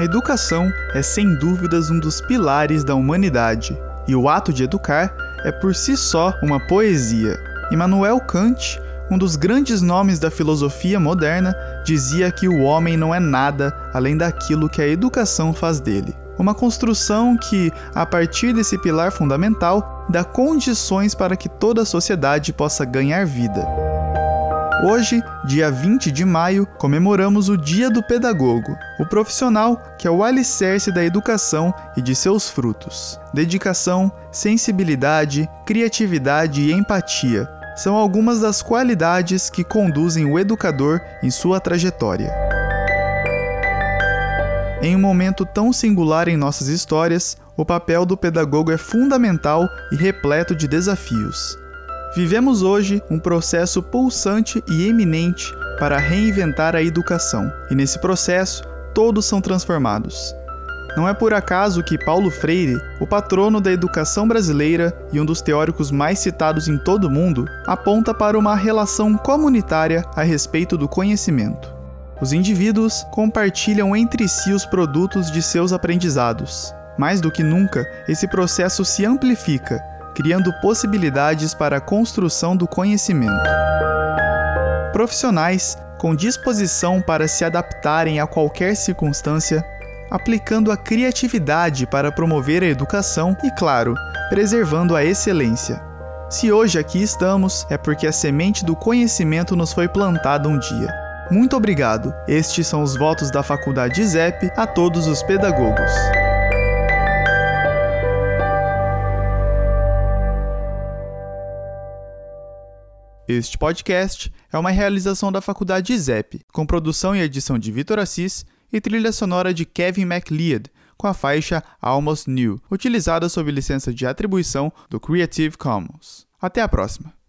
A educação é sem dúvidas um dos pilares da humanidade, e o ato de educar é por si só uma poesia. Immanuel Kant, um dos grandes nomes da filosofia moderna, dizia que o homem não é nada além daquilo que a educação faz dele. Uma construção que, a partir desse pilar fundamental, dá condições para que toda a sociedade possa ganhar vida. Hoje, dia 20 de maio, comemoramos o Dia do Pedagogo, o profissional que é o alicerce da educação e de seus frutos. Dedicação, sensibilidade, criatividade e empatia são algumas das qualidades que conduzem o educador em sua trajetória. Em um momento tão singular em nossas histórias, o papel do pedagogo é fundamental e repleto de desafios. Vivemos hoje um processo pulsante e eminente para reinventar a educação, e nesse processo todos são transformados. Não é por acaso que Paulo Freire, o patrono da educação brasileira e um dos teóricos mais citados em todo o mundo, aponta para uma relação comunitária a respeito do conhecimento. Os indivíduos compartilham entre si os produtos de seus aprendizados. Mais do que nunca, esse processo se amplifica criando possibilidades para a construção do conhecimento. Profissionais com disposição para se adaptarem a qualquer circunstância, aplicando a criatividade para promover a educação e, claro, preservando a excelência. Se hoje aqui estamos, é porque a semente do conhecimento nos foi plantada um dia. Muito obrigado. Estes são os votos da Faculdade ZEP a todos os pedagogos. Este podcast é uma realização da Faculdade ISEP, com produção e edição de Vitor Assis e trilha sonora de Kevin MacLeod, com a faixa Almost New, utilizada sob licença de atribuição do Creative Commons. Até a próxima!